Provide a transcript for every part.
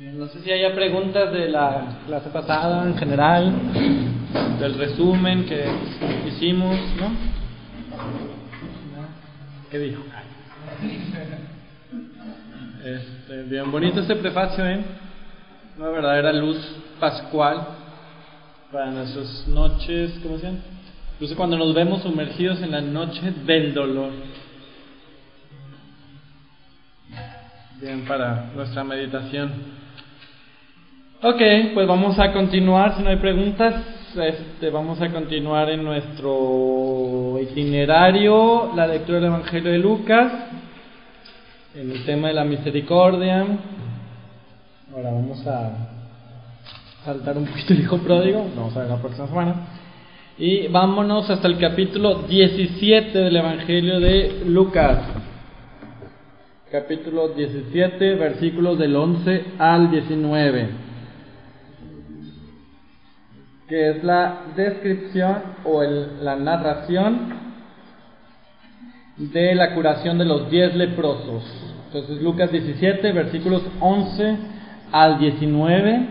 No sé si haya preguntas de la clase pasada en general, del resumen que hicimos, ¿no? ¿Qué dijo? Este, bien bonito este prefacio, ¿eh? Una verdadera luz pascual para nuestras noches, ¿cómo se llama? Incluso cuando nos vemos sumergidos en la noche del dolor. Bien, para nuestra meditación. Ok, pues vamos a continuar, si no hay preguntas, este, vamos a continuar en nuestro itinerario, la lectura del Evangelio de Lucas, en el tema de la misericordia. Ahora vamos a saltar un poquito el hijo pródigo, vamos a ver la próxima semana. Y vámonos hasta el capítulo 17 del Evangelio de Lucas capítulo 17, versículos del 11 al 19, que es la descripción o la narración de la curación de los 10 leprosos. Entonces Lucas 17, versículos 11 al 19,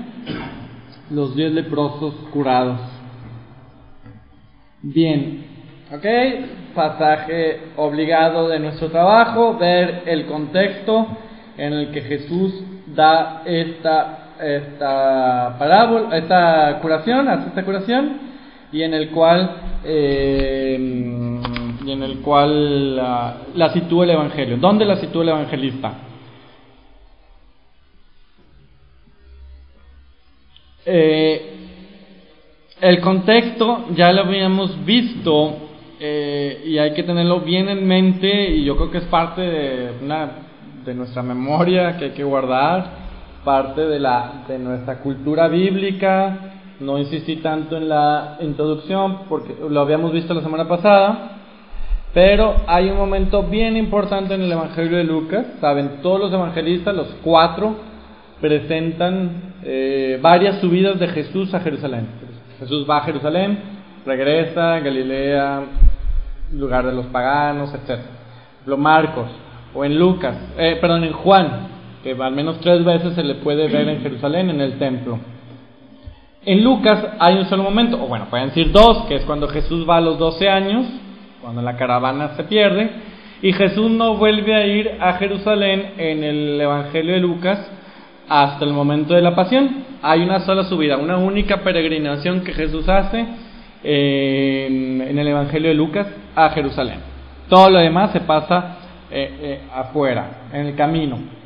los 10 leprosos curados. Bien, ¿ok? pasaje obligado de nuestro trabajo, ver el contexto en el que Jesús da esta, esta parábola, esta curación, hace esta curación, y en el cual, eh, y en el cual la, sitúa el Evangelio. ¿Dónde la sitúa el evangelista? Eh, el contexto ya lo habíamos visto eh, y hay que tenerlo bien en mente y yo creo que es parte de, una, de nuestra memoria que hay que guardar, parte de, la, de nuestra cultura bíblica. No insistí tanto en la introducción porque lo habíamos visto la semana pasada, pero hay un momento bien importante en el Evangelio de Lucas. Saben, todos los evangelistas, los cuatro, presentan eh, varias subidas de Jesús a Jerusalén. Jesús va a Jerusalén, regresa a Galilea, lugar de los paganos, etc. Lo Marcos, o en Lucas, eh, perdón, en Juan, al menos tres veces se le puede ver en Jerusalén, en el templo. En Lucas hay un solo momento, o bueno, pueden decir dos, que es cuando Jesús va a los 12 años, cuando la caravana se pierde, y Jesús no vuelve a ir a Jerusalén en el Evangelio de Lucas hasta el momento de la pasión. Hay una sola subida, una única peregrinación que Jesús hace en, el Evangelio de Lucas a Jerusalén. Todo lo demás se pasa eh, eh, afuera, en el camino.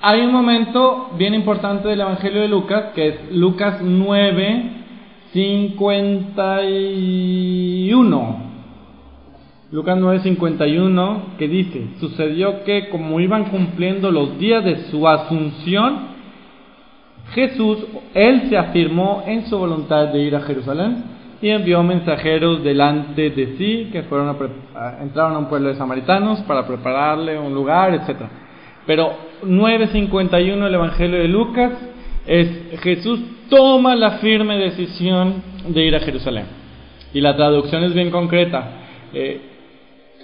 Hay un momento bien importante del Evangelio de Lucas, que es Lucas 9, 51. Lucas 9, 51, que dice, sucedió que como iban cumpliendo los días de su asunción, Jesús, él se afirmó en su voluntad de ir a Jerusalén y envió mensajeros delante de sí que fueron a, entraron a un pueblo de samaritanos para prepararle un lugar, etc. Pero 9.51 el Evangelio de Lucas es Jesús toma la firme decisión de ir a Jerusalén. Y la traducción es bien concreta. Eh,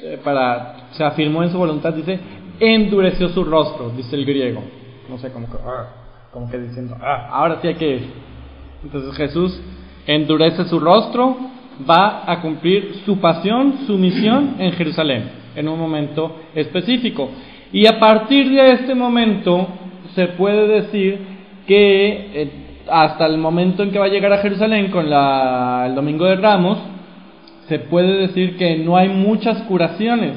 eh, para, se afirmó en su voluntad, dice, endureció su rostro, dice el griego. No sé, cómo que, ah, como que diciendo, ah, ahora sí hay que ir. Entonces Jesús endurece su rostro, va a cumplir su pasión, su misión en Jerusalén, en un momento específico. Y a partir de este momento se puede decir que eh, hasta el momento en que va a llegar a Jerusalén con la, el Domingo de Ramos, se puede decir que no hay muchas curaciones.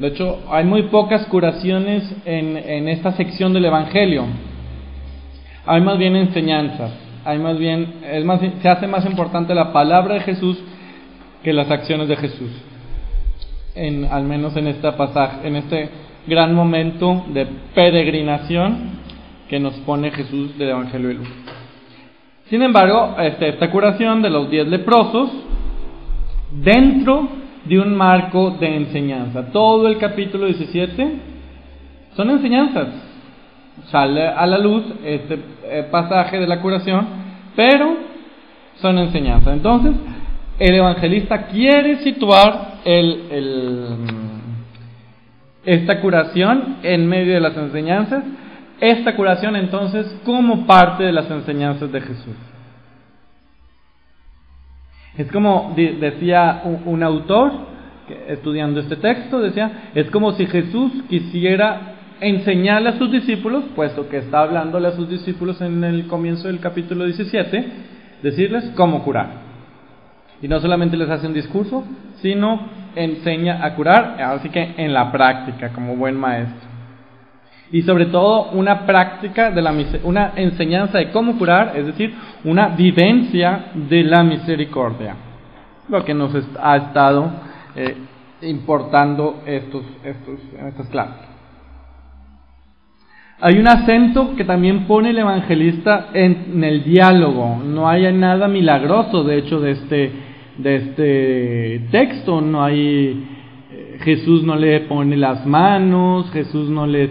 De hecho, hay muy pocas curaciones en, en esta sección del Evangelio. Hay más bien enseñanzas hay más bien, es más, se hace más importante la palabra de Jesús que las acciones de Jesús. En, al menos en este pasaje, en este gran momento de peregrinación que nos pone Jesús del Evangelio de Lucas. Sin embargo, este, esta curación de los diez leprosos dentro de un marco de enseñanza. Todo el capítulo 17 son enseñanzas sale a la luz este eh, pasaje de la curación, pero son enseñanzas. Entonces, el evangelista quiere situar el, esta curación en medio de las enseñanzas, esta curación entonces como parte de las enseñanzas de Jesús. Es como decía un, autor, estudiando este texto, decía, es como si Jesús quisiera enseñarle a sus discípulos, puesto que está hablándole a sus discípulos en el comienzo del capítulo 17, decirles cómo curar. Y no solamente les hace un discurso, sino enseña a curar, así que en la práctica, como buen maestro. Y sobre todo una práctica de la una enseñanza de cómo curar, es decir, una vivencia de la misericordia. Lo que nos ha estado eh, importando estos, estos, estas clases. Hay un acento que también pone el evangelista en, el diálogo. No hay nada milagroso, de hecho, de este, de este texto. No hay eh, Jesús no le pone las manos, Jesús no le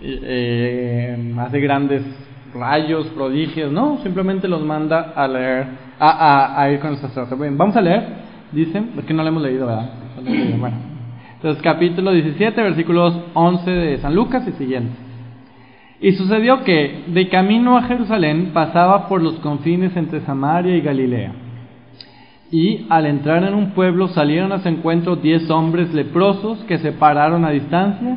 eh, hace grandes rayos, prodigios, no, simplemente los manda a leer, a, a, ir con el sacerdote. vamos a leer, dicen, es no lo hemos leído, ¿verdad? Entonces capítulo 17, versículos 11 de San Lucas y siguiente. Y sucedió que, de camino a Jerusalén, pasaba por los confines entre Samaria y Galilea. Y al entrar en un pueblo salieron a su encuentro diez hombres leprosos que se pararon a distancia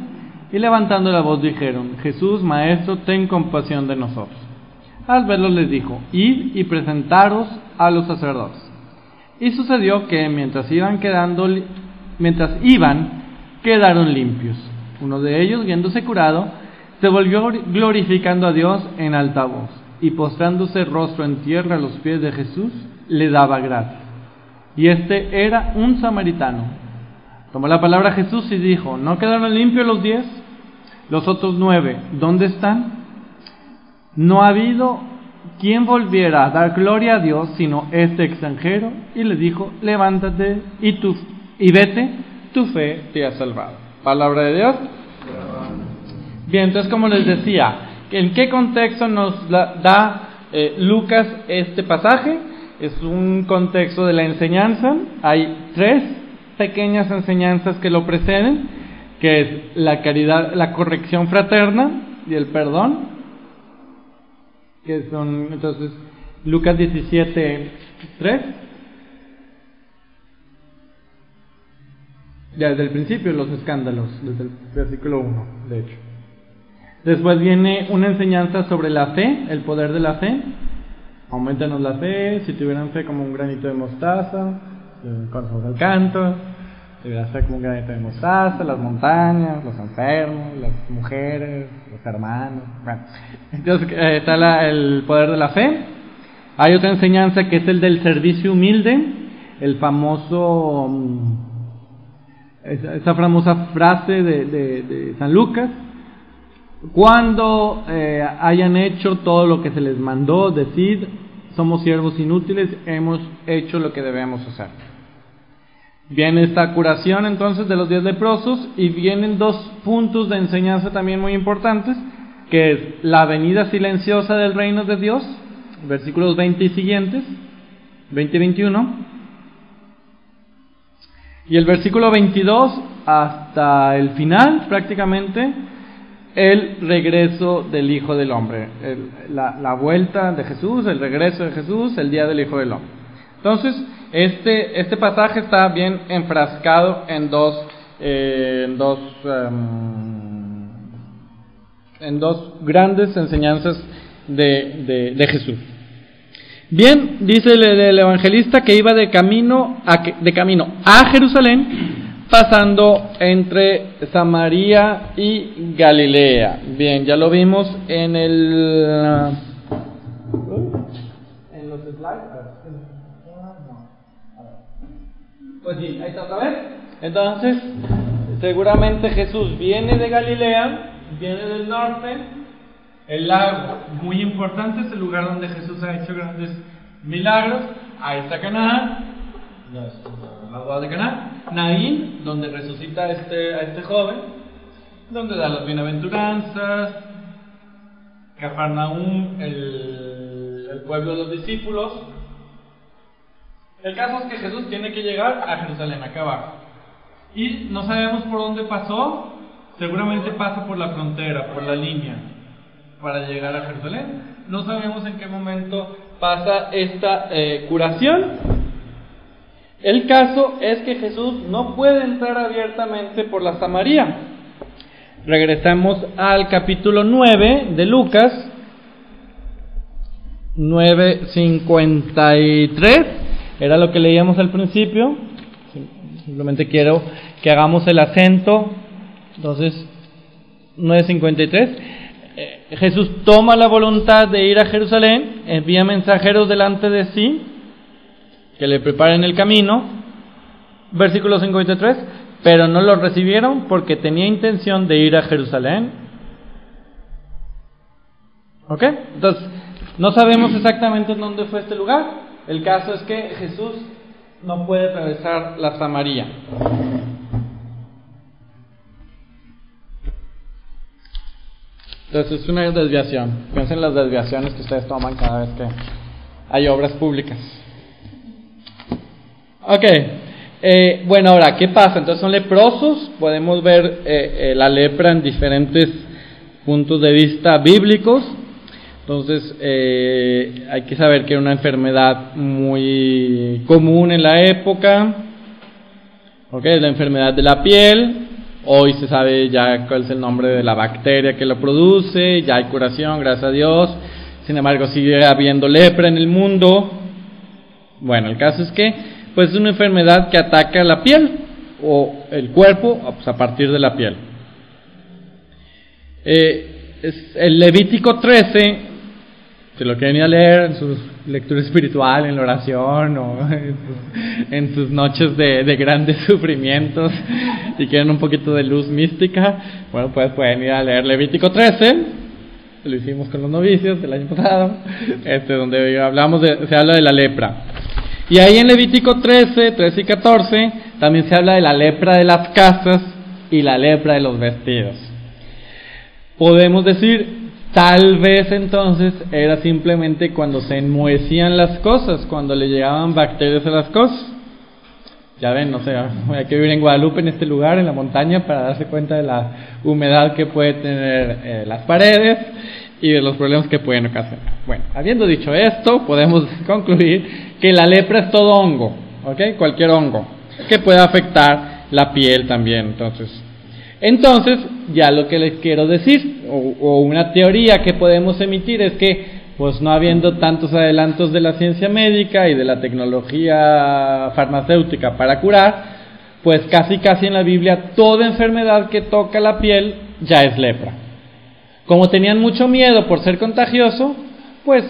y levantando la voz dijeron, Jesús, Maestro, ten compasión de nosotros. Al verlo les dijo, id y presentaros a los sacerdotes. Y sucedió que mientras iban quedando, quedaron limpios. Uno de ellos, viéndose curado, se volvió glorificando a Dios en alta voz, y postrándose rostro en tierra a los pies de Jesús, le daba gracias. Y este era un samaritano. Tomó la palabra Jesús y dijo, ¿no quedaron limpios los diez? Los otros nueve, ¿dónde están? No ha habido quien volviera a dar gloria a Dios sino este extranjero y le dijo, levántate y, tu, y vete, tu fe te ha salvado. Palabra de Dios. Bien, entonces como les decía, ¿en qué contexto nos da eh, Lucas este pasaje? Es un contexto de la enseñanza. Hay tres pequeñas enseñanzas que lo preceden, que es la caridad, la corrección fraterna y el perdón, que son entonces Lucas 17, 3. Desde el principio los escándalos, desde el versículo 1, de hecho. Después viene una enseñanza sobre la fe, el poder de la fe. Aumentanos la fe, si tuvieran fe como un granito de mostaza, con el canto, debería ser como un granito de mostaza, las montañas, los enfermos, las mujeres, los hermanos. Bueno, entonces eh, está el poder de la fe. Hay otra enseñanza que es el del servicio humilde, el famoso, mm, esa, famosa frase de, de San Lucas, cuando eh, hayan hecho todo lo que se les mandó, decir, somos siervos inútiles, hemos hecho lo que debemos hacer. Viene esta curación entonces de los diez leprosos y vienen dos puntos de enseñanza también muy importantes, que es la venida silenciosa del reino de Dios, versículos 20 y siguientes, 20 y 21, y el versículo 22 hasta el final prácticamente, el regreso del Hijo del Hombre, la, vuelta de Jesús, el regreso de Jesús, el día del Hijo del Hombre. Entonces, este, este pasaje está bien enfrascado en dos, eh, en, dos em, en dos grandes enseñanzas de, de, Jesús. Bien, dice el, el, evangelista que iba de camino a, de camino a Jerusalén pasando entre Samaria y Galilea. Bien, ya lo vimos en el... En los slides. Pues sí, ahí está otra vez. Entonces, seguramente Jesús viene de Galilea, viene del norte. El lago, muy importante, es el lugar donde Jesús ha hecho grandes milagros. Ahí está Canaán, las de Canaán, Naín, donde resucita a este, a este joven, donde da las bienaventuranzas, Cafarnaúm, el, el pueblo de los discípulos. El caso es que Jesús tiene que llegar a Jerusalén, acá abajo. Y no sabemos por dónde pasó, seguramente pasa por la frontera, por la línea. para llegar a Jerusalén. No sabemos en qué momento pasa esta eh, curación. El caso es que Jesús no puede entrar abiertamente por la Samaria. Regresamos al capítulo 9 de Lucas, 9.53, era lo que leíamos al principio. Simplemente quiero que hagamos el acento. Entonces, 9.53. Eh, Jesús toma la voluntad de ir a Jerusalén, envía mensajeros delante de sí que le preparen el camino. Versículo 53, pero no lo recibieron porque tenía intención de ir a Jerusalén. ¿Ok? Entonces, no sabemos exactamente en dónde fue este lugar. El caso es que Jesús no puede atravesar la Samaria. Entonces es una desviación. Piensen en las desviaciones que ustedes toman cada vez que hay obras públicas. Ok, eh, bueno, ahora, ¿qué pasa? Entonces son leprosos, podemos ver eh, eh, la lepra en diferentes puntos de vista bíblicos. Entonces hay que saber que era una enfermedad muy común en la época. Ok, la enfermedad de la piel. Hoy se sabe ya cuál es el nombre de la bacteria que lo produce, ya hay curación, gracias a Dios. Sin embargo, sigue habiendo lepra en el mundo. Bueno, el caso es que pues es una enfermedad que ataca la piel o el cuerpo pues, a partir de la piel. Eh, el Levítico 13, si lo quieren ir a leer en su lectura espiritual, en la oración o en sus, noches de, grandes sufrimientos y quieren un poquito de luz mística, bueno, pues pueden ir a leer Levítico 13, lo hicimos con los novicios el año pasado, este, donde hablamos de, se habla de la lepra. Y ahí en Levítico 13, 13 y 14 también se habla de la lepra de las casas y la lepra de los vestidos. Podemos decir, tal vez entonces era simplemente cuando se enmohecían las cosas, cuando le llegaban bacterias a las cosas. Ya ven, no sé, hay que vivir en Guadalupe, en este lugar, en la montaña, para darse cuenta de la humedad que puede tener eh, las paredes y de los problemas que pueden ocasionar. Bueno, habiendo dicho esto, podemos concluir que la lepra es todo hongo, ¿ok? Cualquier hongo que pueda afectar la piel también. Entonces, entonces ya lo que les quiero decir, o, o una teoría que podemos emitir es que pues no habiendo tantos adelantos de la ciencia médica y de la tecnología farmacéutica para curar, pues casi casi en la Biblia toda enfermedad que toca la piel ya es lepra. Como tenían mucho miedo por ser contagioso, pues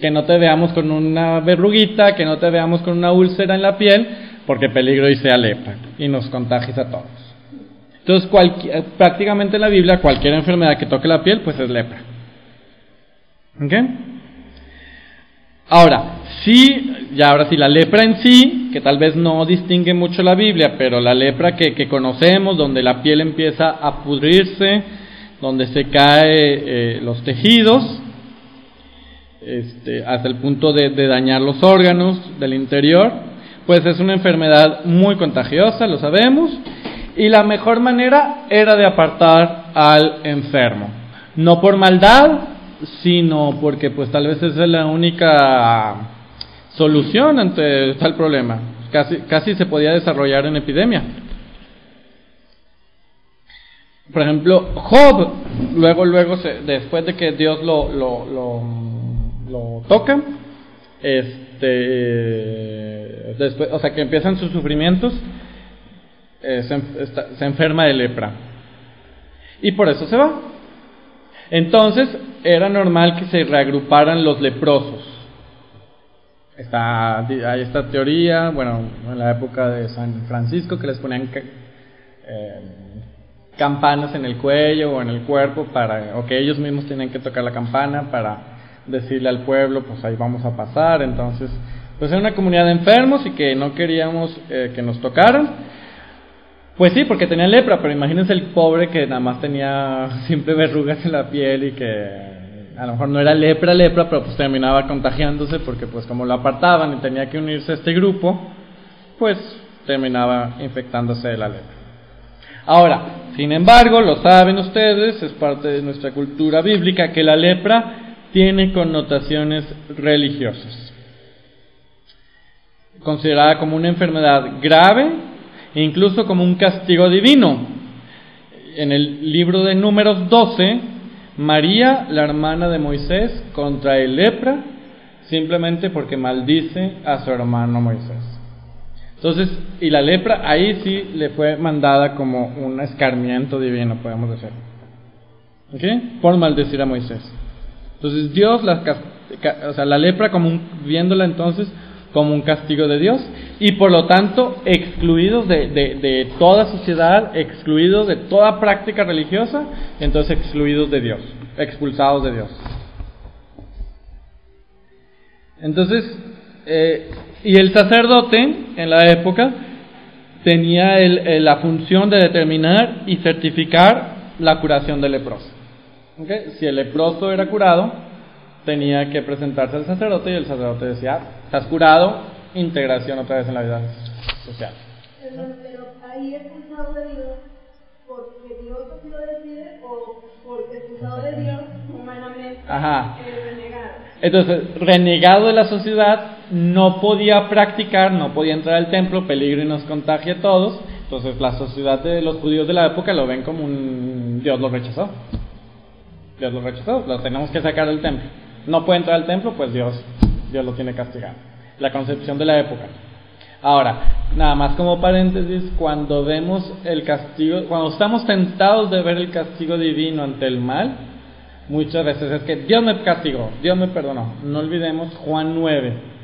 que no te veamos con una verruguita, que no te veamos con una úlcera en la piel, porque peligro y sea lepra y nos contagies a todos. Entonces, prácticamente en la Biblia, cualquier enfermedad que toque la piel, pues es lepra. ¿Ok? Ahora, sí, ya ahora sí, la lepra en sí, que tal vez no distingue mucho la Biblia, pero la lepra que conocemos, donde la piel empieza a pudrirse, donde se cae eh, los tejidos este, hasta el punto de, dañar los órganos del interior, pues es una enfermedad muy contagiosa, lo sabemos, y la mejor manera era de apartar al enfermo, no por maldad, sino porque pues tal vez esa es la única solución ante tal problema, casi, casi se podía desarrollar en epidemia. Por ejemplo, Job, luego, luego, después de que Dios lo, lo, lo, toca, este, después, o sea, que empiezan sus sufrimientos, eh, se, enferma de lepra. Y por eso se va. Entonces, era normal que se reagruparan los leprosos. Está, hay esta teoría, bueno, en la época de San Francisco, que les ponían eh, campanas en el cuello o en el cuerpo para, o que ellos mismos tienen que tocar la campana para decirle al pueblo, pues ahí vamos a pasar. Entonces, pues era una comunidad de enfermos y que no queríamos eh, que nos tocaran. Pues sí, porque tenía lepra, pero imagínense el pobre que nada más tenía siempre verrugas en la piel y que a lo mejor no era lepra, lepra, pero pues terminaba contagiándose porque pues como lo apartaban y tenía que unirse a este grupo, pues terminaba infectándose de la lepra. Ahora, Sin embargo, lo saben ustedes, es parte de nuestra cultura bíblica, que la lepra tiene connotaciones religiosas. Considerada como una enfermedad grave e incluso como un castigo divino. En el libro de Números 12, María, la hermana de Moisés, contrae lepra simplemente porque maldice a su hermano Moisés. Entonces, y la lepra ahí sí le fue mandada como un escarmiento divino, podemos decir. ¿Ok? Por maldecir a Moisés. Entonces Dios, la, o sea, la lepra como viéndola entonces como un castigo de Dios y por lo tanto excluidos de, de, de toda sociedad, excluidos de toda práctica religiosa, entonces excluidos de Dios, expulsados de Dios. Entonces, eh, y el sacerdote en la época tenía la función de determinar y certificar la curación del leproso. Si el leproso era curado, tenía que presentarse al sacerdote y el sacerdote decía, estás curado, integración otra vez en la vida social. Pero, ahí es Dios porque Dios así lo decide o porque expulsado de Dios humanamente Ajá. renegado. Entonces, renegado de la sociedad, no podía practicar, no podía entrar al templo, peligro y nos contagia a todos. Entonces la sociedad de los judíos de la época lo ven como un Dios lo rechazó. Dios lo rechazó, lo tenemos que sacar del templo. No puede entrar al templo, pues Dios, Dios lo tiene castigado. La concepción de la época. Ahora, nada más como paréntesis, cuando vemos el castigo, cuando estamos tentados de ver el castigo divino ante el mal, muchas veces es que Dios me castigó, Dios me perdonó. No olvidemos Juan 9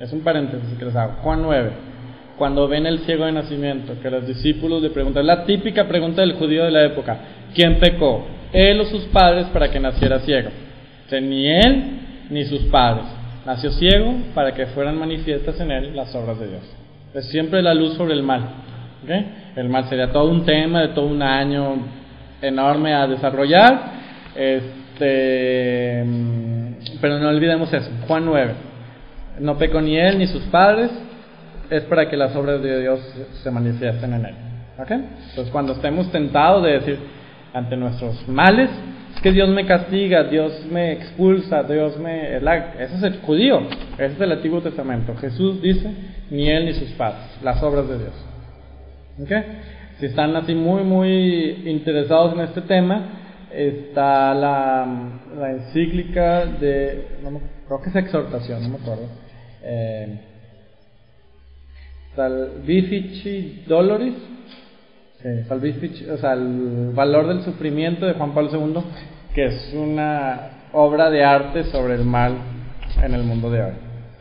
es un paréntesis que les hago. Juan 9. Cuando ven el ciego de nacimiento, que los discípulos le preguntan, la típica pregunta del judío de la época, ¿quién pecó? ¿Él o sus padres para que naciera ciego? ni él ni sus padres. Nació ciego para que fueran manifiestas en él las obras de Dios. Es siempre la luz sobre el mal. El mal sería todo un tema de todo un año enorme a desarrollar. Este, mm, pero no olvidemos eso. Juan 9 no pecó ni él ni sus padres, es para que las obras de Dios se manifiesten en él. ¿Ok? Entonces, cuando estemos tentados de decir ante nuestros males, que Dios me castiga, Dios me expulsa, Dios me. Ese es el judío, ese es el Antiguo Testamento. Jesús dice: ni él ni sus padres, las obras de Dios. ¿Ok? Si están así muy, muy interesados en este tema, está la, la encíclica de. creo que es exhortación, no me acuerdo eh, Doloris, salvifici, o sea, el valor del sufrimiento de Juan Pablo II, que es una obra de arte sobre el mal en el mundo de hoy.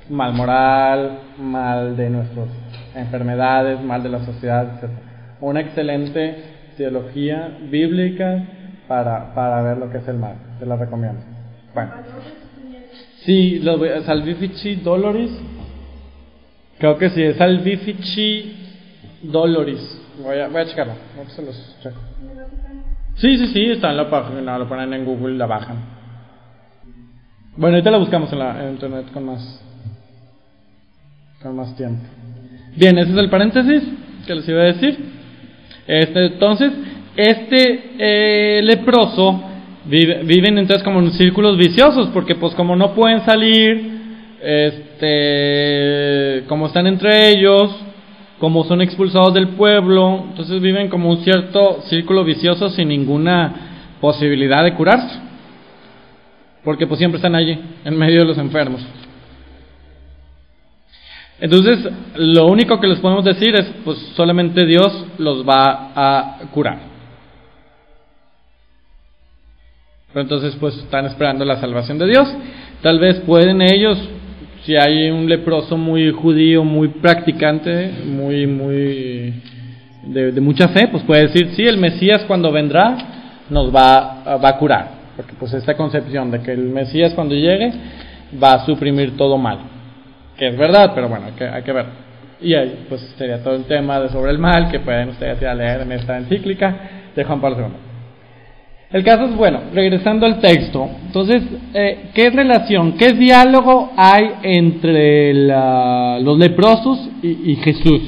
Mal moral, mal de nuestras enfermedades, mal de la sociedad, etc. Una excelente teología bíblica para, para ver lo que es el mal. Te la recomiendo. Bueno. Sí, Salvifici Doloris. Creo que sí, es Salvifici Doloris. Voy a, voy a checarlo. Sí, sí, sí, está en la página. Lo ponen en Google y la bajan. Bueno, ahorita la buscamos en, la, internet con más, con más tiempo. Bien, ese es el paréntesis que les iba a decir. Este, entonces, este eh, leproso viven entonces como en círculos viciosos, porque pues como no pueden salir, este, como están entre ellos, como son expulsados del pueblo, entonces viven como un cierto círculo vicioso sin ninguna posibilidad de curarse, porque pues siempre están allí, en medio de los enfermos. Entonces, lo único que les podemos decir es, pues solamente Dios los va a curar. Pero entonces pues están esperando la salvación de Dios. Tal vez pueden ellos, si hay un leproso muy judío, muy practicante, muy, muy de, mucha fe, pues puede decir, sí, el Mesías cuando vendrá nos va, va a curar. Porque pues esta concepción de que el Mesías cuando llegue va a suprimir todo mal. Que es verdad, pero bueno, hay que, hay que ver. Y ahí pues sería todo el tema de sobre el mal que pueden ustedes ir a leer en esta encíclica de Juan Pablo II. El caso es bueno, regresando al texto. Entonces, eh, ¿qué relación, qué diálogo hay entre los leprosos y, Jesús?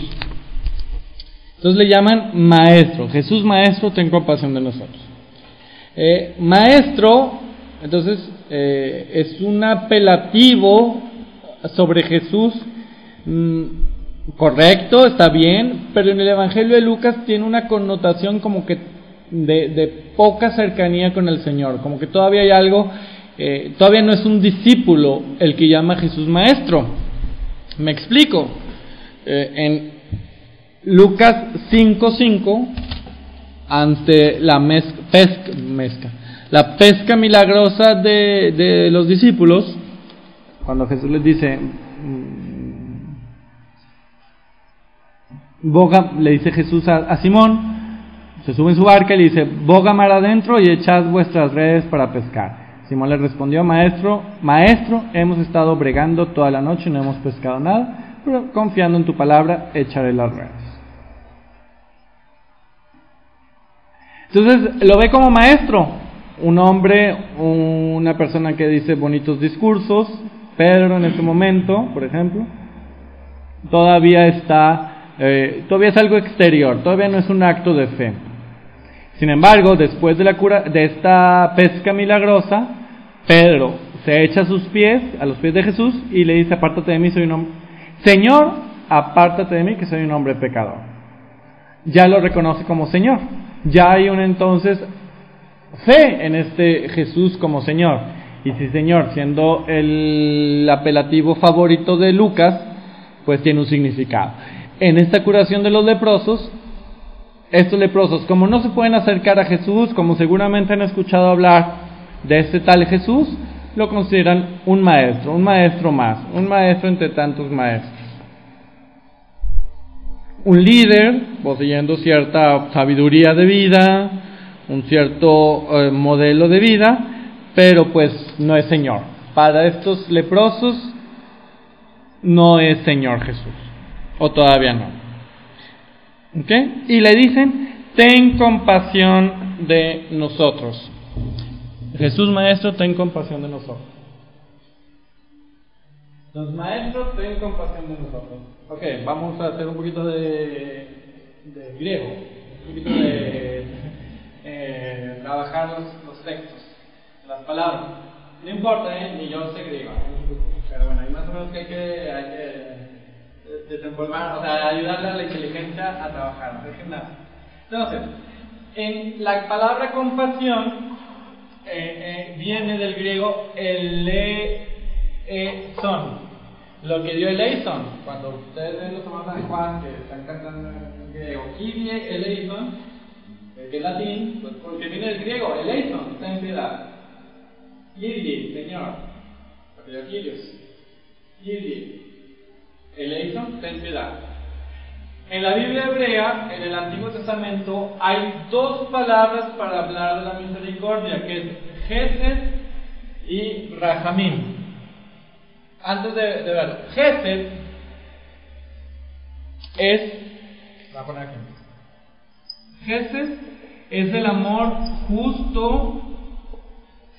Entonces le llaman maestro. Jesús maestro, ten compasión de nosotros. Eh, maestro, entonces, eh, es un apelativo sobre Jesús mm, correcto, está bien, pero en el Evangelio de Lucas tiene una connotación como que de, poca cercanía con el Señor, como que todavía hay algo, eh, todavía no es un discípulo el que llama a Jesús maestro. Me explico. Eh, en Lucas 5:5, ante la pesca, la pesca milagrosa de, de los discípulos, cuando Jesús les dice, boga, le dice Jesús a, Simón, se sube en su barca y le dice, boga mar adentro y echad vuestras redes para pescar. Simón le respondió, maestro, maestro, hemos estado bregando toda la noche no hemos pescado nada, pero confiando en tu palabra, echaré las redes. Entonces lo ve como maestro, un hombre, una persona que dice bonitos discursos. Pedro en este momento, por ejemplo, todavía está eh, todavía es algo exterior, todavía no es un acto de fe. Sin embargo, después de, la cura, de esta pesca milagrosa, Pedro se echa a sus pies, a los pies de Jesús, y le dice, apártate de mí, soy un hombre. Señor, apártate de mí, que soy un hombre pecador. Ya lo reconoce como Señor. Ya hay un entonces fe en este Jesús como Señor. Y si Señor, siendo el apelativo favorito de Lucas, pues tiene un significado en esta curación de los leprosos, estos leprosos, como no se pueden acercar a Jesús, como seguramente han escuchado hablar de este tal Jesús, lo consideran un maestro, un maestro más, un maestro entre tantos maestros. Un líder, poseyendo cierta sabiduría de vida, un cierto eh, modelo de vida, pero pues no es Señor. Para estos leprosos no es Señor Jesús o todavía no. ¿Okay? Y le dicen, ten compasión de nosotros. Jesús Maestro, ten compasión de nosotros. Los maestros, ten compasión de nosotros. Ok, vamos a hacer un poquito de, de griego, un poquito de eh, trabajar los, los, textos, las palabras. No importa, ¿eh? ni yo sé griego, pero bueno, hay más o menos que hay que, hay que desenvolver, o sea, ayudarle a la inteligencia a trabajar. Entonces, en la palabra compasión eh, eh, viene del griego eleison, lo que dio eleison. Cuando ustedes ven los hermanos de Juan que están cantando en griego, Kyrie eleison, que es latín, pues porque viene del griego, eleison, ten piedad. Kyrie, Señor, Kyrios. Kyrie, Eleison, ten piedad. En la Biblia hebrea, en el Antiguo Testamento, hay dos palabras para hablar de la misericordia, que es Gesed y Rahamim. Antes de, de verlo, es, a poner aquí. Es el amor justo,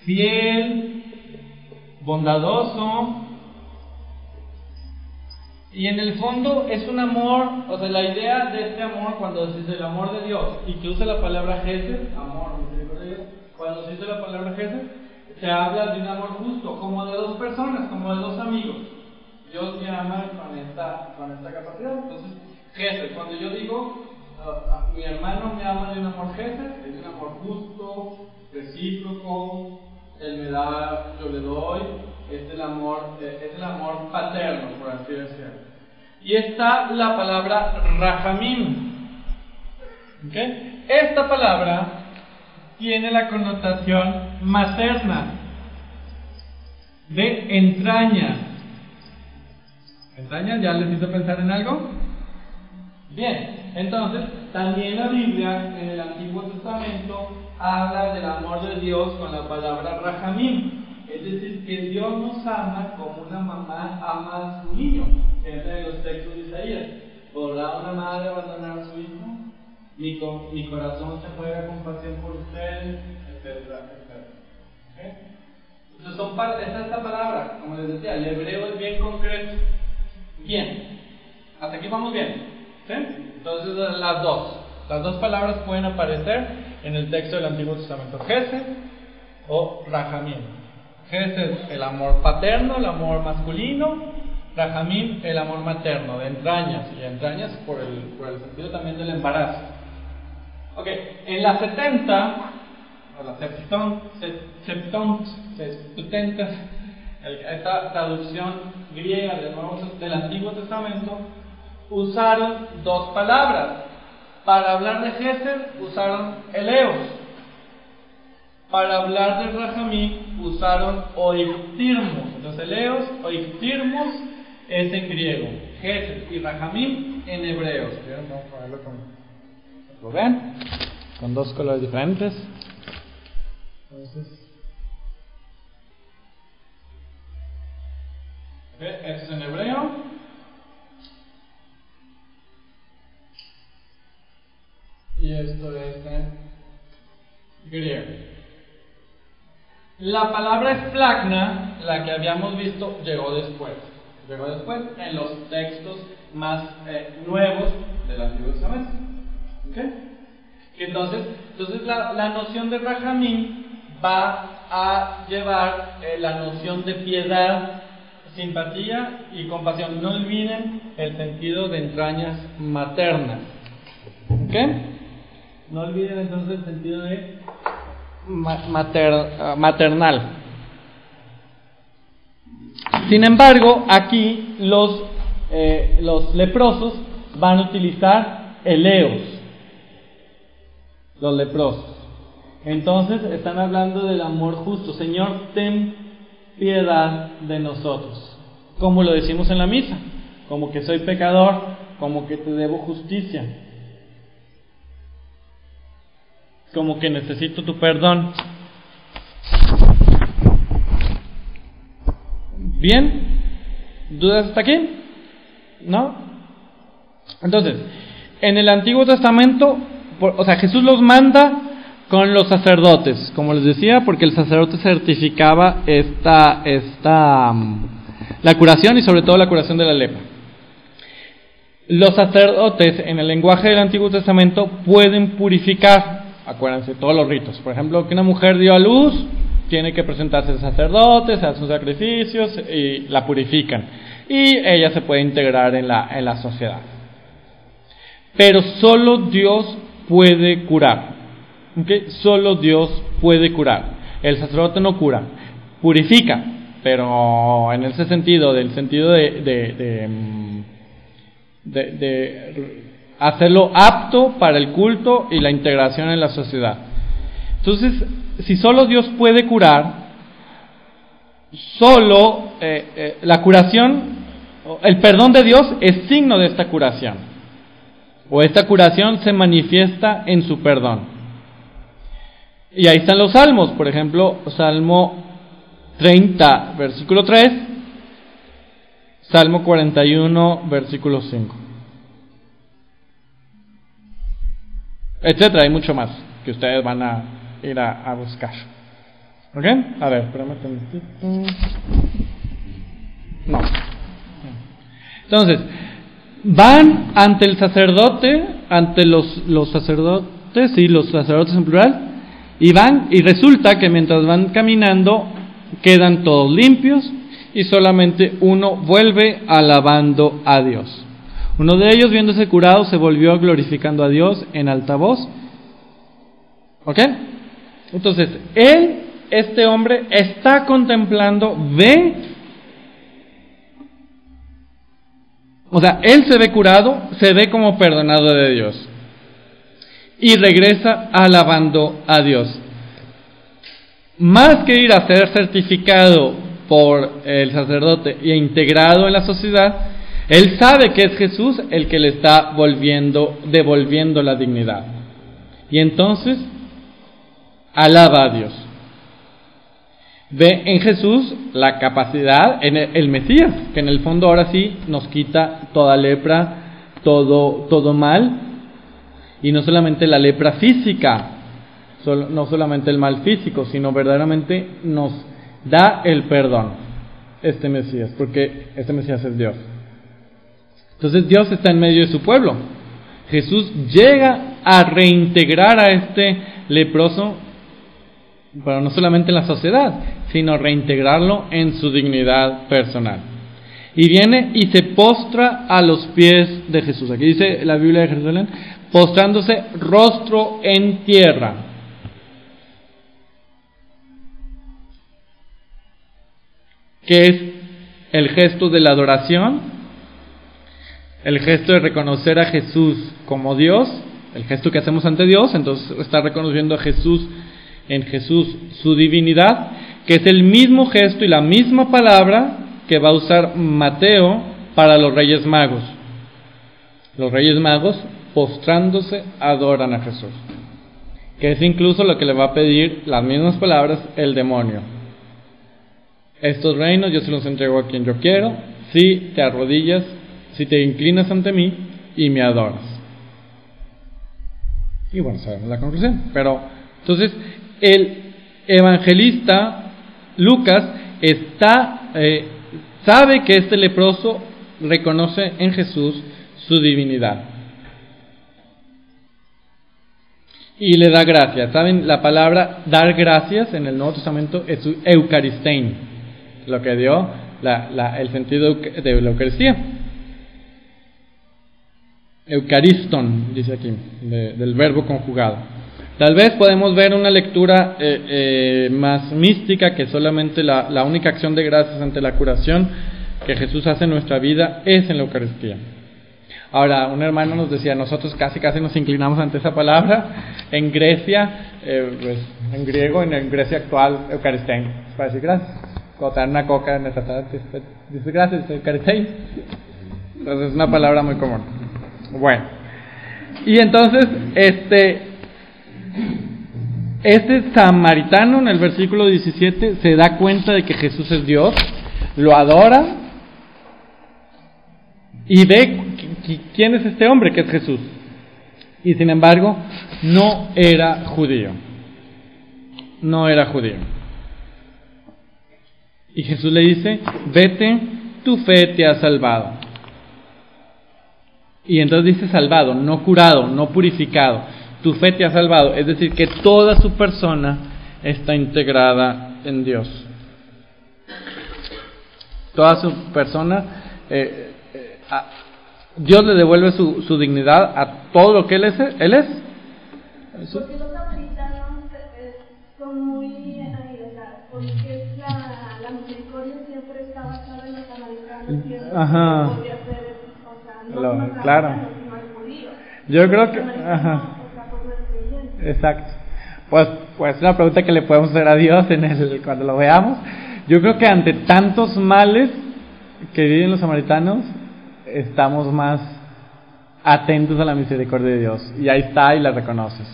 fiel, bondadoso, y en el fondo es un amor, o sea, la idea de este amor, cuando se dice el amor de Dios y que usa la palabra Gesed, amor, cuando se dice la palabra Gesed, se habla de un amor justo, como de dos personas, como de dos amigos. Dios me ama con esta, con esta capacidad. Entonces, Gesed, cuando yo digo, uh, mi hermano me ama de un amor Gesed, es un amor justo, recíproco, él me da, yo le doy, es el amor, eh, es el amor paterno, por así decirlo. Y está la palabra rahamim. ¿Okay? Esta palabra tiene la connotación materna de entraña. ¿Entraña? ¿Ya les hizo pensar en algo? Bien, entonces también la Biblia en el Antiguo Testamento habla del amor de Dios con la palabra rahamim. Es decir, que Dios nos ama como una mamá ama a su niño. Entra en los textos de Isaías. ¿Podrá una madre abandonar a su hijo? Mi, mi corazón se mueve con pasión por ustedes, etcétera, etcétera. Entonces son parte, esta, esta palabra, como les decía, el hebreo es bien concreto. Bien, hasta aquí vamos bien. Entonces las dos, las dos palabras pueden aparecer en el texto del Antiguo Testamento, Gesed o Gesed, el amor paterno, el amor masculino, Rahamim, el amor materno, de entrañas, y entrañas por el, por el sentido también del embarazo. Ok, en la 70, o la Septont, esta traducción griega del, del Antiguo Testamento, usaron dos palabras. Para hablar de Gesed usaron eleos. Para hablar de Rahamim usaron oiktirmos. Los eleos, oiktirmos es en griego. Gesed y Rahamim en hebreo. ¿Lo ven? Con dos colores diferentes. Entonces, Esto es en hebreo. Y esto es en griego. La palabra esplagna, la que habíamos visto, llegó después. Llegó después en los textos más eh, nuevos del Antiguo Testamento. Entonces, entonces la, la, noción de Rahamim va a llevar eh, la noción de piedad simpatía y compasión. No olviden el sentido de entrañas maternas. ¿Ok? No olviden entonces el sentido de ah, maternal. Sin embargo, aquí los, eh, los leprosos van a utilizar eleos. Los leprosos. Entonces están hablando del amor justo. Señor, ten piedad de nosotros. Como lo decimos en la misa, como que soy pecador, como que te debo justicia, como que necesito tu perdón. ¿Bien? ¿Dudas hasta aquí? ¿No? Entonces, en el Antiguo Testamento, o sea, Jesús los manda con los sacerdotes, como les decía, porque el sacerdote certificaba esta, esta, mm, la curación y sobre todo la curación de la lepra. Los sacerdotes en el lenguaje del Antiguo Testamento pueden purificar, acuérdense, todos los ritos. Por ejemplo, que una mujer dio a luz, tiene que presentarse al sacerdote, se hacen sacrificios y la purifican. Y ella se puede integrar en la, en la sociedad. Pero solo Dios puede curar. Solo Dios puede curar. El sacerdote no cura, purifica, pero en ese sentido, del sentido de, de, de, hacerlo apto para el culto y la integración en la sociedad. Entonces, si solo Dios puede curar, solo eh, eh, la curación, el perdón de Dios es signo de esta curación. O esta curación se manifiesta en su perdón. Y ahí están los salmos, por ejemplo, Salmo 30, versículo 3, Salmo 41, versículo 5. Etcétera, hay mucho más que ustedes van a ir a, buscar. ¿Ok? A ver, espérame un No. Entonces, van ante el sacerdote, ante los, los sacerdotes, sí, los sacerdotes en plural, y van, y resulta que mientras van caminando, quedan todos limpios y solamente uno vuelve alabando a Dios. Uno de ellos, viéndose curado, se volvió glorificando a Dios en alta voz. ¿Ok? Entonces, él, este hombre, está contemplando, ve, o sea, él se ve curado, se ve como perdonado de Dios y regresa alabando a Dios. Más que ir a ser certificado por el sacerdote e integrado en la sociedad, él sabe que es Jesús el que le está volviendo, devolviendo la dignidad. Y entonces alaba a Dios. Ve en Jesús la capacidad, en el, Mesías, que en el fondo ahora sí nos quita toda lepra, todo, todo mal, y no solamente la lepra física, no solamente el mal físico, sino verdaderamente nos da el perdón este Mesías, porque este Mesías es Dios. Entonces Dios está en medio de su pueblo. Jesús llega a reintegrar a este leproso, pero no solamente en la sociedad, sino reintegrarlo en su dignidad personal. Y viene y se postra a los pies de Jesús. Aquí dice la Biblia de Jerusalén, postrándose rostro en tierra. Que es el gesto de la adoración, el gesto de reconocer a Jesús como Dios, el gesto que hacemos ante Dios, entonces está reconociendo a Jesús en Jesús su divinidad, que es el mismo gesto y la misma palabra que va a usar Mateo para los Reyes Magos. Los Reyes Magos postrándose adoran a Jesús, que es incluso lo que le va a pedir las mismas palabras el demonio. Estos reinos yo se los entrego a quien yo quiero, si te arrodillas, si te inclinas ante mí y me adoras. Y bueno, sabemos la conclusión. Pero entonces el evangelista Lucas está eh, sabe que este leproso reconoce en Jesús su divinidad. Y le da gracias. ¿Saben? La palabra dar gracias en el Nuevo Testamento es eucaristein, lo que dio el sentido de la Eucaristía. Eucariston, dice aquí, del verbo conjugado. Tal vez podemos ver una lectura eh, eh, más mística que solamente la, la única acción de gracias ante la curación que Jesús hace en nuestra vida es en la Eucaristía. Ahora, un hermano nos decía, nosotros casi casi nos inclinamos ante esa palabra. En Grecia, eh, pues, en griego, en, Grecia actual, Eucaristein, para decir gracias. Cuando una coca en esta tarde, dice gracias, Eucaristein. Entonces es una palabra muy común. Bueno, y entonces, este, este samaritano en el versículo 17 se da cuenta de que Jesús es Dios, lo adora y ve quién es este hombre que es Jesús. Y sin embargo, no era judío. No era judío. Y Jesús le dice, vete, tu fe te ha salvado. Y entonces dice salvado, no curado, no purificado. Tu fe te ha salvado. Es decir, que toda su persona está integrada en Dios. Toda su persona eh, Dios le devuelve su, su, dignidad a todo lo que Él es. Él es. Porque los samaritanos eh, son muy porque la, la misericordia siempre está basada en los samaritanos. Ajá. Claro. Yo creo que. Ajá. Exacto. Pues, pues una pregunta que le podemos hacer a Dios en el, cuando lo veamos. Yo creo que ante tantos males que viven los samaritanos, estamos más atentos a la misericordia de Dios. Y ahí está y la reconoces.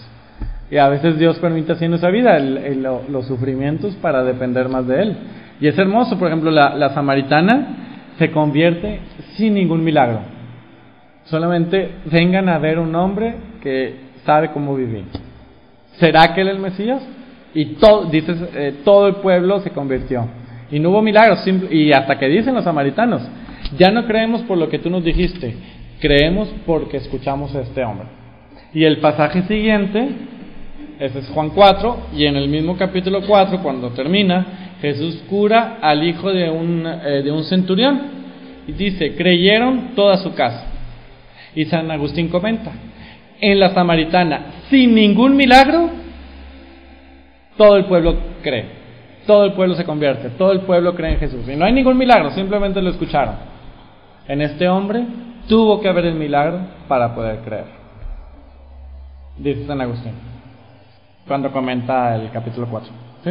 Y a veces Dios permite así en nuestra vida los sufrimientos para depender más de Él. Y es hermoso, por ejemplo, la, la samaritana se convierte sin ningún milagro. Solamente vengan a ver un hombre que sabe cómo vivir. ¿Será que él es el Mesías? Y todo, dices, eh, todo el pueblo se convirtió. Y no hubo milagros. Y hasta que dicen los samaritanos, ya no creemos por lo que tú nos dijiste, creemos porque escuchamos a este hombre. Y el pasaje siguiente, ese es Juan 4, y en el mismo capítulo 4, cuando termina, Jesús cura al hijo de un, eh, de un centurión. Y dice, creyeron toda su casa. Y San Agustín comenta, en la samaritana, sin ningún milagro, todo el pueblo cree. Todo el pueblo se convierte, todo el pueblo cree en Jesús. Y no hay ningún milagro, simplemente lo escucharon. En este hombre tuvo que haber el milagro para poder creer. Dice San Agustín, cuando comenta el capítulo 4. ¿Sí?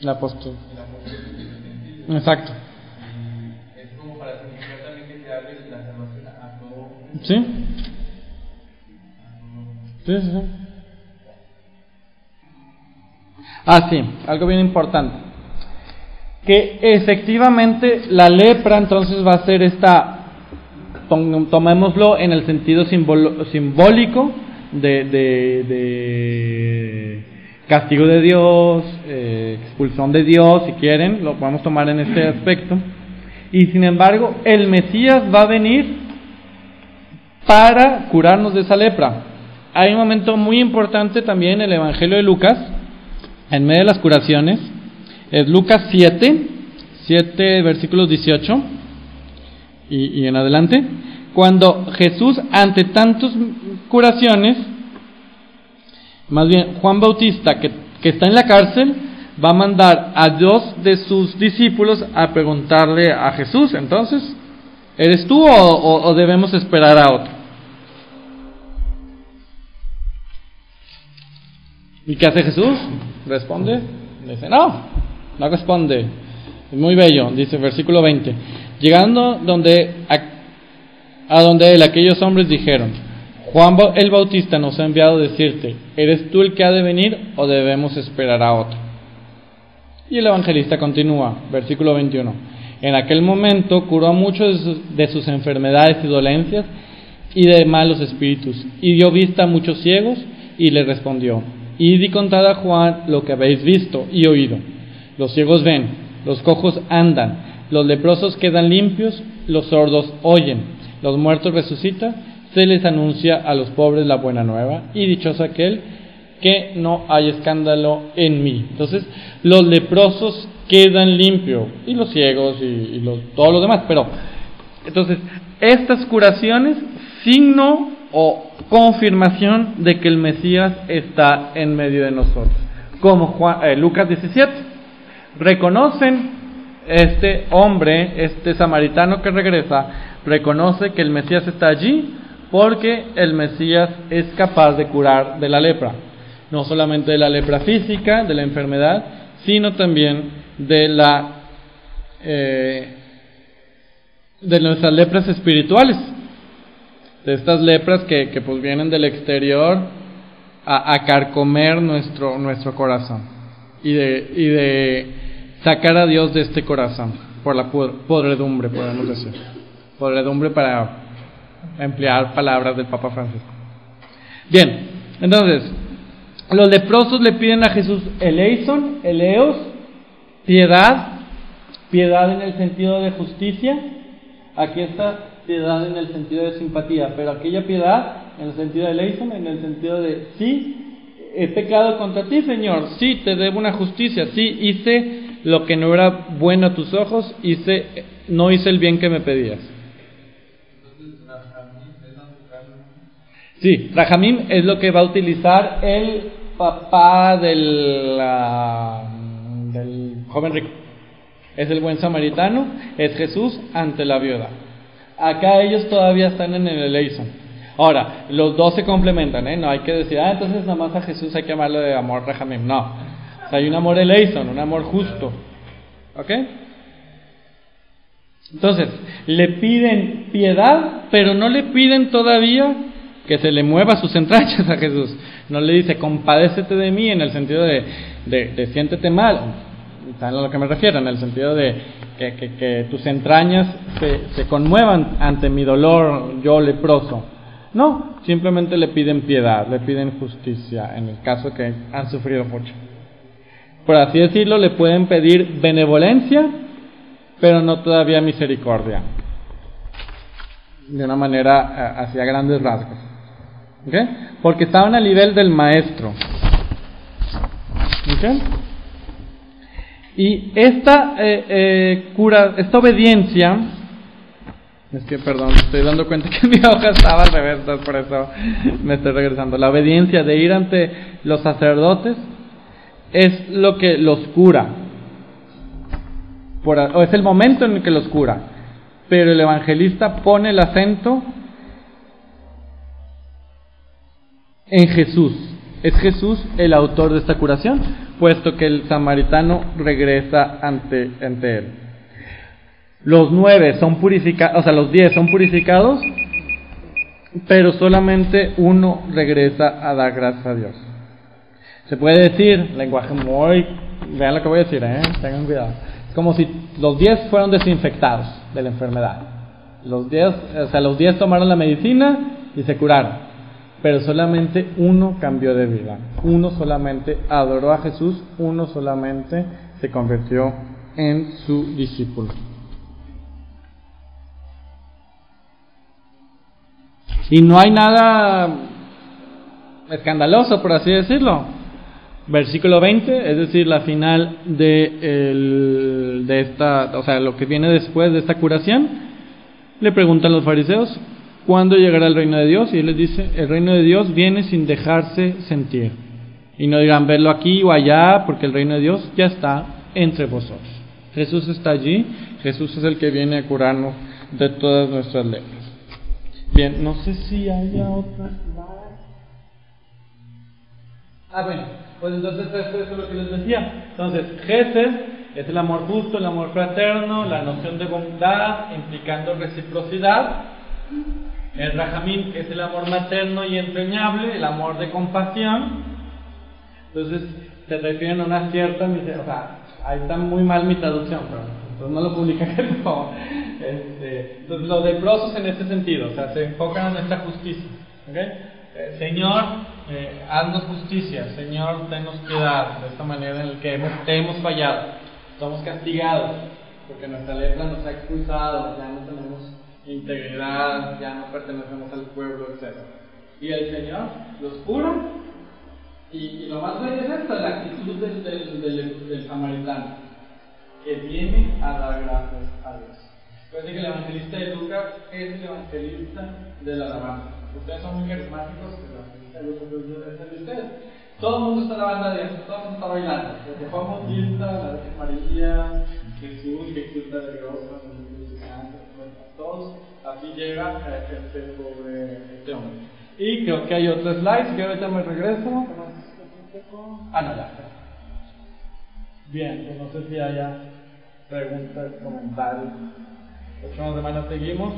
El apóstol Exacto. Es como para significar también que se abre la salvación a todo. ¿Sí? Sí, sí, sí. Ah, sí, algo bien importante. Que efectivamente la lepra entonces va a ser esta, tomémoslo en el sentido simbólico de, de, castigo de Dios, eh, expulsión de Dios, si quieren, lo podemos tomar en este aspecto. Y sin embargo, el Mesías va a venir para curarnos de esa lepra. Hay un momento muy importante también en el Evangelio de Lucas, en medio de las curaciones, es Lucas 7, 7 versículos 18 y, y en adelante, cuando Jesús ante tantas curaciones, más bien Juan Bautista que, está en la cárcel, va a mandar a dos de sus discípulos a preguntarle a Jesús, entonces, ¿eres tú o, debemos esperar a otro? ¿Y qué hace Jesús? Responde, dice, no, no responde. Es muy bello, dice versículo 20. Llegando donde a, a donde él, aquellos hombres dijeron, Juan el Bautista nos ha enviado a decirte, ¿eres tú el que ha de venir o debemos esperar a otro? Y el evangelista continúa, versículo 21. En aquel momento curó a muchos de sus, enfermedades y dolencias y de malos espíritus, y dio vista a muchos ciegos, y le respondió, Id y contad a Juan lo que habéis visto y oído. Los ciegos ven, los cojos andan, los leprosos quedan limpios, los sordos oyen, los muertos resucitan, se les anuncia a los pobres la buena nueva, y dichoso aquel que no hay escándalo en mí. Entonces, los leprosos quedan limpios y los ciegos y, todos los demás. Pero, entonces, estas curaciones, signo o confirmación de que el Mesías está en medio de nosotros. Como eh, Lucas 17, reconocen este hombre, este samaritano que regresa, reconoce que el Mesías está allí porque el Mesías es capaz de curar de la lepra. No solamente de la lepra física, de la enfermedad, sino también de la eh, de nuestras lepras espirituales, de estas lepras que, pues vienen del exterior a, a, carcomer nuestro, nuestro corazón y de, y de sacar a Dios de este corazón por la podredumbre, podemos decir, podredumbre para emplear palabras del Papa Francisco. Bien, entonces, los leprosos le piden a Jesús eleison, eleos, piedad, piedad en el sentido de justicia. Aquí está piedad en el sentido de simpatía, pero aquella piedad en el sentido de eleison, en el sentido de sí, he pecado contra ti, Señor, sí, te debo una justicia, sí, hice lo que no era bueno a tus ojos, hice, no hice el bien que me pedías. Sí, Rajamim es lo que va a utilizar el papá del, del joven rico. Es el buen samaritano, es Jesús ante la viuda. Acá ellos todavía están en el Eleison. Ahora, los dos se complementan, ¿eh? No hay que decir, ah, entonces nada más a Jesús hay que amarlo de amor Rajamim. No. hay un amor Eleison, un amor justo. ¿Ok? Entonces, le piden piedad, pero no le piden todavía que se le mueva sus entrañas a Jesús. No le dice, compadécete de mí en el sentido de, de, siéntete mal. ¿Saben a lo que me refiero? En el sentido de que, que, tus entrañas se, se, conmuevan ante mi dolor, yo leproso. No, simplemente le piden piedad, le piden justicia en el caso que han sufrido mucho. Por así decirlo, le pueden pedir benevolencia, pero no todavía misericordia. De una manera eh, hacia grandes rasgos. Porque estaban al nivel del maestro. Y esta eh, eh, cura, esta obediencia, es que perdón, estoy dando cuenta que mi hoja estaba al por eso me estoy regresando. La obediencia de ir ante los sacerdotes es lo que los cura, o es el momento en el que los cura. Pero el evangelista pone el acento en Jesús. Es Jesús el autor de esta curación, puesto que el samaritano regresa ante, ante él. Los nueve son purificados, o sea, los diez son purificados, pero solamente uno regresa a dar gracias a Dios. Se puede decir, lenguaje muy, vean lo que voy a decir, ¿eh? tengan cuidado. Es como si los diez fueron desinfectados de la enfermedad. Los diez, o sea, los diez tomaron la medicina y se curaron pero solamente uno cambió de vida, uno solamente adoró a Jesús, uno solamente se convirtió en su discípulo. Y no hay nada escandaloso, por así decirlo. Versículo 20, es decir, la final de, de esta, o sea, lo que viene después de esta curación, le preguntan los fariseos, ¿cuándo llegará el reino de Dios? Y él les dice, el reino de Dios viene sin dejarse sentir. Y no dirán verlo aquí o allá, porque el reino de Dios ya está entre vosotros. Jesús está allí, Jesús es el que viene a curarnos de todas nuestras lepras. Bien, no sé si haya otra Ah, bueno, pues entonces esto es lo que les decía. Entonces, Jesús es el amor justo, el amor fraterno, la noción de bondad implicando reciprocidad. El Rajamín es el amor materno y entrañable, el amor de compasión. Entonces, se refieren a una cierta o sea, ahí está muy mal mi traducción, pero entonces no lo publican, por favor. Este, entonces, los leprosos en este sentido, o sea, se enfocan en nuestra justicia. Eh, Señor, eh, haznos justicia, Señor, denos piedad, de esta manera en la que hemos, te hemos fallado, somos castigados, porque nuestra lepra nos ha expulsado, ya no tenemos integridad, ya no pertenecemos al pueblo, etc. Y el Señor los cura, y, lo más bello es esta, la actitud del, del, del, samaritano, que viene a dar gracias a Dios. Recuerden que el evangelista de Lucas es el evangelista de la alabanza. Ustedes son muy carismáticos, el evangelista de Lucas de ustedes. Todo el mundo está alabando a Dios, todo el mundo está bailando. Desde Juan Bautista, la Virgen María, Jesús, Jesús de Dios, todos, así llega este pobre este hombre. Y creo que hay otro slide, que ahorita me regreso. Ah, no, ya. Bien, pues no sé si haya preguntas, comentarios. La próxima semana seguimos.